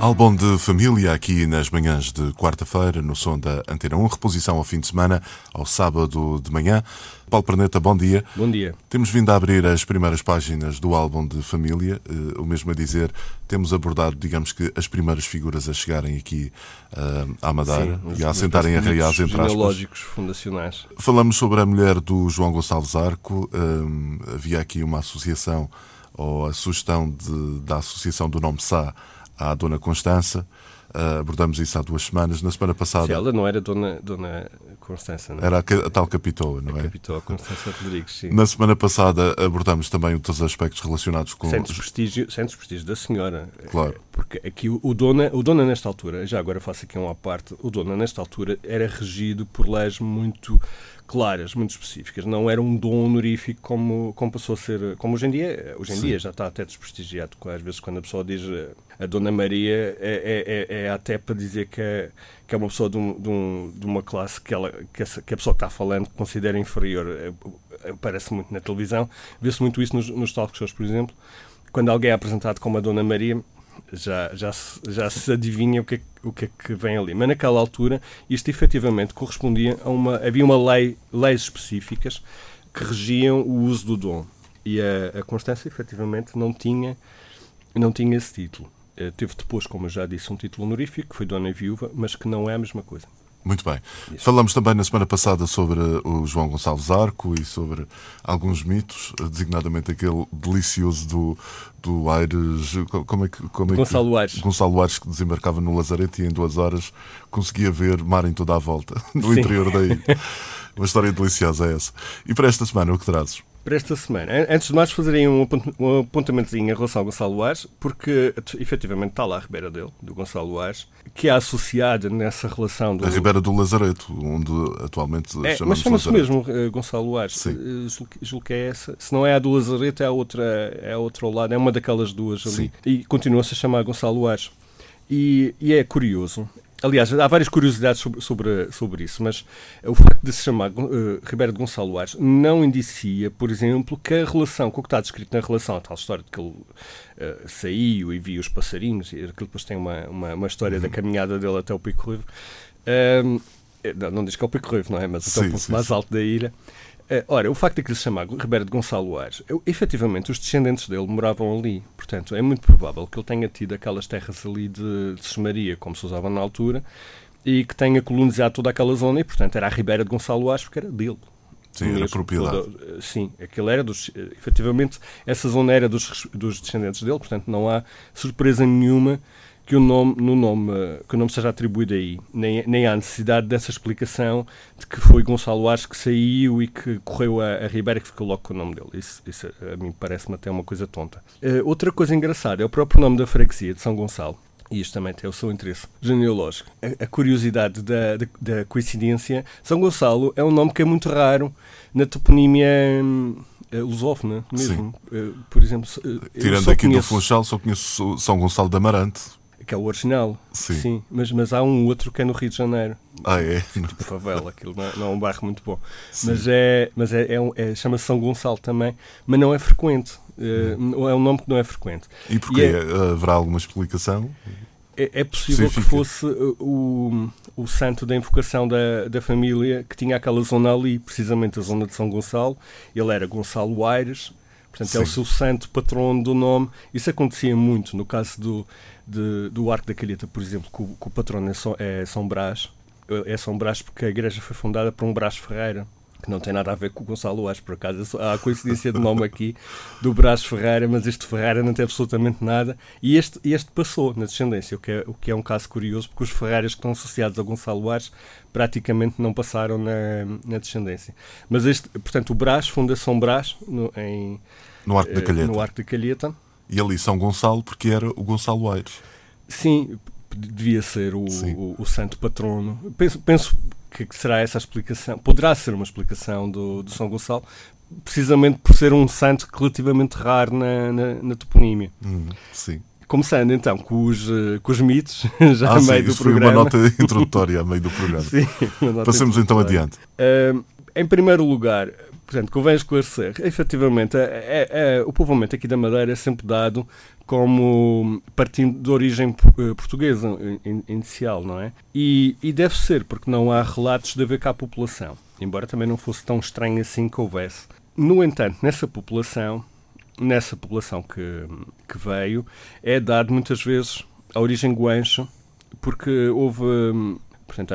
Álbum de família aqui nas manhãs de quarta-feira, no som da Antena 1, reposição ao fim de semana, ao sábado de manhã. Paulo Perneta, bom dia. Bom dia. Temos vindo a abrir as primeiras páginas do álbum de família, uh, o mesmo a dizer, temos abordado, digamos que, as primeiras figuras a chegarem aqui uh, à Madeira Sim, e a assentarem a Reais, entre aspas. fundacionais. Falamos sobre a mulher do João Gonçalves Arco, uh, havia aqui uma associação, ou a sugestão de, da associação do nome Sá, à Dona Constança. Uh, abordamos isso há duas semanas. Na semana passada. Sim, ela não era Dona, Dona Constança, não é? Era a, a tal Capitoa, não a é? Capitoa Constança Rodrigues, sim. Na semana passada abordamos também outros aspectos relacionados com. Sentes prestígio, sentes prestígio da senhora. Claro. Porque aqui o, o, Dona, o Dona, nesta altura, já agora faço aqui uma parte, o Dona, nesta altura, era regido por leis muito claras, muito específicas. Não era um dom honorífico como, como passou a ser, como hoje em dia. Hoje em Sim. dia já está até desprestigiado. Às vezes, quando a pessoa diz eh, a Dona Maria, é, é, é, é até para dizer que é, que é uma pessoa de, um, de, um, de uma classe que, ela, que, essa, que, a pessoa que está falando considera inferior. Aparece muito na televisão. Vê-se muito isso nos, nos talk shows, por exemplo. Quando alguém é apresentado como a Dona Maria, já, já, se, já se adivinha o que, é, o que é que vem ali. Mas naquela altura, isto efetivamente correspondia a uma. Havia uma lei, leis específicas que regiam o uso do dom. E a, a Constância, efetivamente, não tinha, não tinha esse título. Uh, teve depois, como eu já disse, um título honorífico, que foi Dona Viúva, mas que não é a mesma coisa. Muito bem. Isso. Falamos também na semana passada sobre o João Gonçalves Arco e sobre alguns mitos, designadamente aquele delicioso do, do Aires. Como é que, como é Gonçalo Aires. Gonçalo Aires que desembarcava no Lazarete e em duas horas conseguia ver mar em toda a volta, no Sim. interior da ilha. Uma história deliciosa é essa. E para esta semana, o que trazes? Para esta semana. Antes de mais, fazerem um apontamentozinho em relação ao Gonçalo Ares, porque efetivamente está lá a Ribeira dele, do Gonçalo Ares, que é associada nessa relação. Do... A Ribeira do Lazareto, onde atualmente é, chamamos Mas chama-se mesmo uh, Gonçalo Ares. Sim. Uh, julgo que é essa. Se não é a do Lazareto, é a outra, é a outra ao lado, é uma daquelas duas ali. Sim. E continua-se a chamar Gonçalo Ares. E, e, é curioso, Aliás, há várias curiosidades sobre, sobre, sobre isso, mas o facto de se chamar uh, Ribeiro de Gonçalo Ares não indicia, por exemplo, que a relação, com o que está descrito na relação, a tal história de que ele uh, saiu e viu os passarinhos, e aquilo depois tem uma, uma, uma história uhum. da caminhada dele até o Pico Ruivo. Uh, não, não diz que é o Pico Ruivo, não é? Mas até sim, o ponto sim, mais sim. alto da ilha. Ora, o facto de que ele se chamar Ribeiro de Gonçalo Aires, eu, efetivamente os descendentes dele moravam ali. Portanto, é muito provável que ele tenha tido aquelas terras ali de, de Semaria, como se usava na altura, e que tenha colonizado toda aquela zona e, portanto, era a Ribeira de Gonçalo Aires porque era dele. Sim, mesmo, era propriedade. Toda, eh, sim, aquilo era dos. Eh, efetivamente, essa zona era dos, dos descendentes dele, portanto, não há surpresa nenhuma que o nome, no nome, que o nome seja atribuído aí. Nem, nem há necessidade dessa explicação de que foi Gonçalo Ares que saiu e que correu a, a Ribeira que ficou logo com o nome dele. Isso, isso a mim parece-me até uma coisa tonta. Uh, outra coisa engraçada é o próprio nome da freguesia de São Gonçalo. E isto também tem o seu interesse genealógico. A, a curiosidade da, da, da, coincidência. São Gonçalo é um nome que é muito raro na toponímia hum, lusófona mesmo. Uh, por exemplo, tirando aqui conheço... do Funchal, só conheço São Gonçalo de Amarante que é o original. Sim. Sim. mas, mas há um outro que é no Rio de Janeiro. Ah, é? Tipo favela, aquilo não é, não é um bairro muito bom. Sim. Mas é, mas é, é, um, é chama-se São Gonçalo também, mas não é frequente. Uh, é um nome que não é frequente. E porquê? E é, Haverá alguma explicação? É, é possível Específica. que fosse uh, o, o santo da invocação da, da família que tinha aquela zona ali, precisamente a zona de São Gonçalo. Ele era Gonçalo Aires, portanto Sim. é o seu santo patrono do nome. Isso acontecia muito no caso do, de, do Arco da Calheta, por exemplo, que o, que o patrono é São, é São Brás, é São Brás porque a igreja foi fundada por um Brás Ferreira, que não tem nada a ver com o Gonçalo Aires, por acaso. Há a coincidência de nome aqui do Brás Ferreira, mas este Ferreira não tem absolutamente nada. E este, este passou na descendência, o que, é, o que é um caso curioso, porque os Ferreiras que estão associados a Gonçalo Aires praticamente não passaram na, na descendência. Mas este, portanto, o Brás funda São Brás no, em, no Arco da eh, Calheta. No Arco da Calheta e ali São Gonçalo, porque era o Gonçalo Aires. Sim, devia ser o, o, o, santo patrono. Penso, penso que, que, será essa explicação, poderá ser uma explicação do, do São Gonçalo, precisamente por ser um santo relativamente raro na, na, na toponímia. Hum, sim. Começando então com os, com os mitos, já ah, a meio sim, do programa. Foi uma nota introdutória a meio do programa. sim, Passemos então adiante. Uh, em primeiro lugar, portanto, convém esclarecer, efetivamente, é, é, é, o povoamento aqui da Madeira é sempre dado como partindo de origem eh, portuguesa inicial, não é? E, e deve ser, porque não há relatos de haver cá população, embora também não fosse tão estranho assim que houvesse. No entanto, nessa população, nessa população que, que veio, é dado muitas vezes a origem guancho, porque houve, portanto,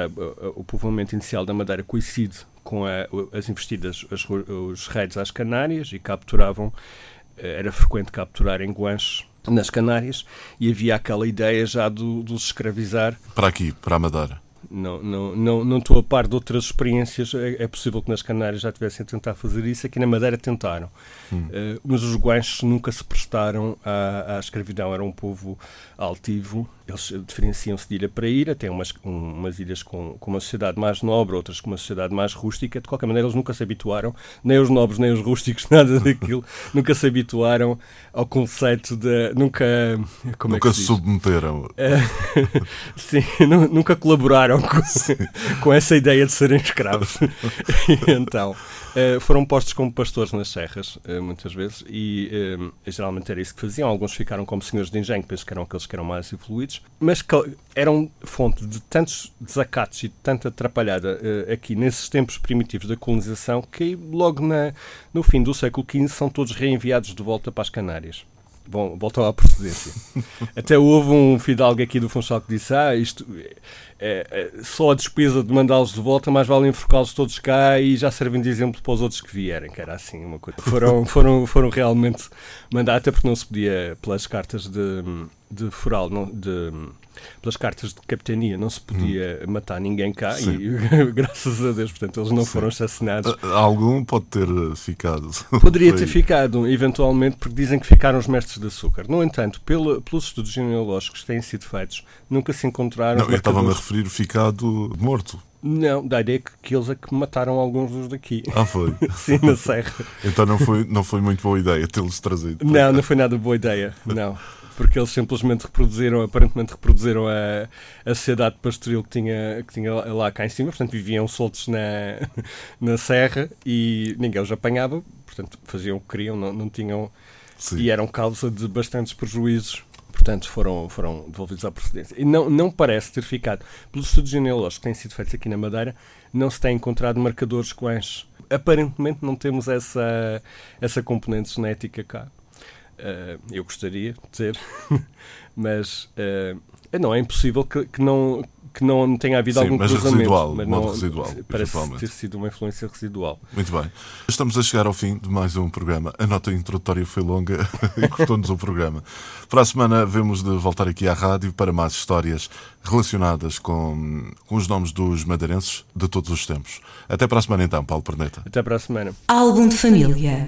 o povoamento inicial da Madeira coincide com a, as investidas, as, os raids às Canárias e capturavam, eh, era frequente capturar em guanches nas Canárias e havia aquela ideia já do, de os escravizar. Para aqui, para a Madeira. Não, não, não, não estou a par de outras experiências. É, é possível que nas Canárias já tivessem a tentar fazer isso. Aqui na Madeira tentaram. Hum. Uh, mas os guanches nunca se prestaram à, à escravidão. Era um povo altivo eles diferenciam-se de ilha para ilha, têm umas, umas ilhas com, com uma sociedade mais nobre, outras com uma sociedade mais rústica. De qualquer maneira, eles nunca se habituaram, nem os nobres, nem os rústicos, nada daquilo, nunca se habituaram ao conceito de. Nunca. Como nunca é se submeteram. Uh, sim, nunca colaboraram com, com essa ideia de serem escravos. então. Uh, foram postos como pastores nas serras, uh, muitas vezes, e uh, geralmente era isso que faziam. Alguns ficaram como senhores de engenho, penso que eram aqueles que eram mais evoluídos, mas eram fonte de tantos desacatos e de tanta atrapalhada aqui nesses tempos primitivos da colonização que logo na, no fim do século XV são todos reenviados de volta para as Canárias. Bom, voltam à procedência. Até houve um fidalgo aqui do Funchal que disse: Ah, isto é, é, só a despesa de mandá-los de volta, mais vale enforcá-los todos cá e já servem de exemplo para os outros que vierem, que era assim uma coisa. Foram, foram, foram realmente mandados, até porque não se podia, pelas cartas de, de foral, não, de pelas cartas de capitania não se podia hum. matar ninguém cá Sim. e graças a Deus, portanto, eles não Sim. foram assassinados. Algum pode ter eh, ficado. Poderia ter ficado, eventualmente, porque dizem que ficaram os mestres de açúcar. No entanto, pelo, pelos estudos genealógicos que têm sido feitos, nunca se encontraram. Não, eu estava-me a referir ficado morto. Não, da ideia que, que eles é que mataram alguns dos daqui. Ah, foi? Sim, na serra. então não foi, não foi muito boa ideia tê-los trazido. Não, não foi nada boa ideia, não porque eles simplesmente reproduziram, aparentemente reproduziram a, a sociedade pastoril que tinha, que tinha lá cá em cima, portanto viviam soltos na, na serra e ninguém os apanhava, portanto faziam o que queriam, não, não tinham. Sim. E eram causa de bastantes prejuízos portanto foram, foram devolvidos à procedência. E não, não parece ter ficado, pelos estudos genealógicos que têm sido feitos aqui na Madeira, não se têm encontrado marcadores coenches. Aparentemente não temos essa, essa componente genética cá. Uh, eu gostaria de ter, mas uh, não é impossível que, que, não, que não tenha havido Sim, algum mas cruzamento. Residual, mas não, residual, parece ter sido uma influência residual. Muito bem. Estamos a chegar ao fim de mais um programa. A nota introdutória foi longa e cortou-nos o programa. Para a semana vemos de voltar aqui à rádio para mais histórias relacionadas com, com os nomes dos madeirenses de todos os tempos. Até para a semana então, Paulo Perneta. Até para a semana. Álbum de família.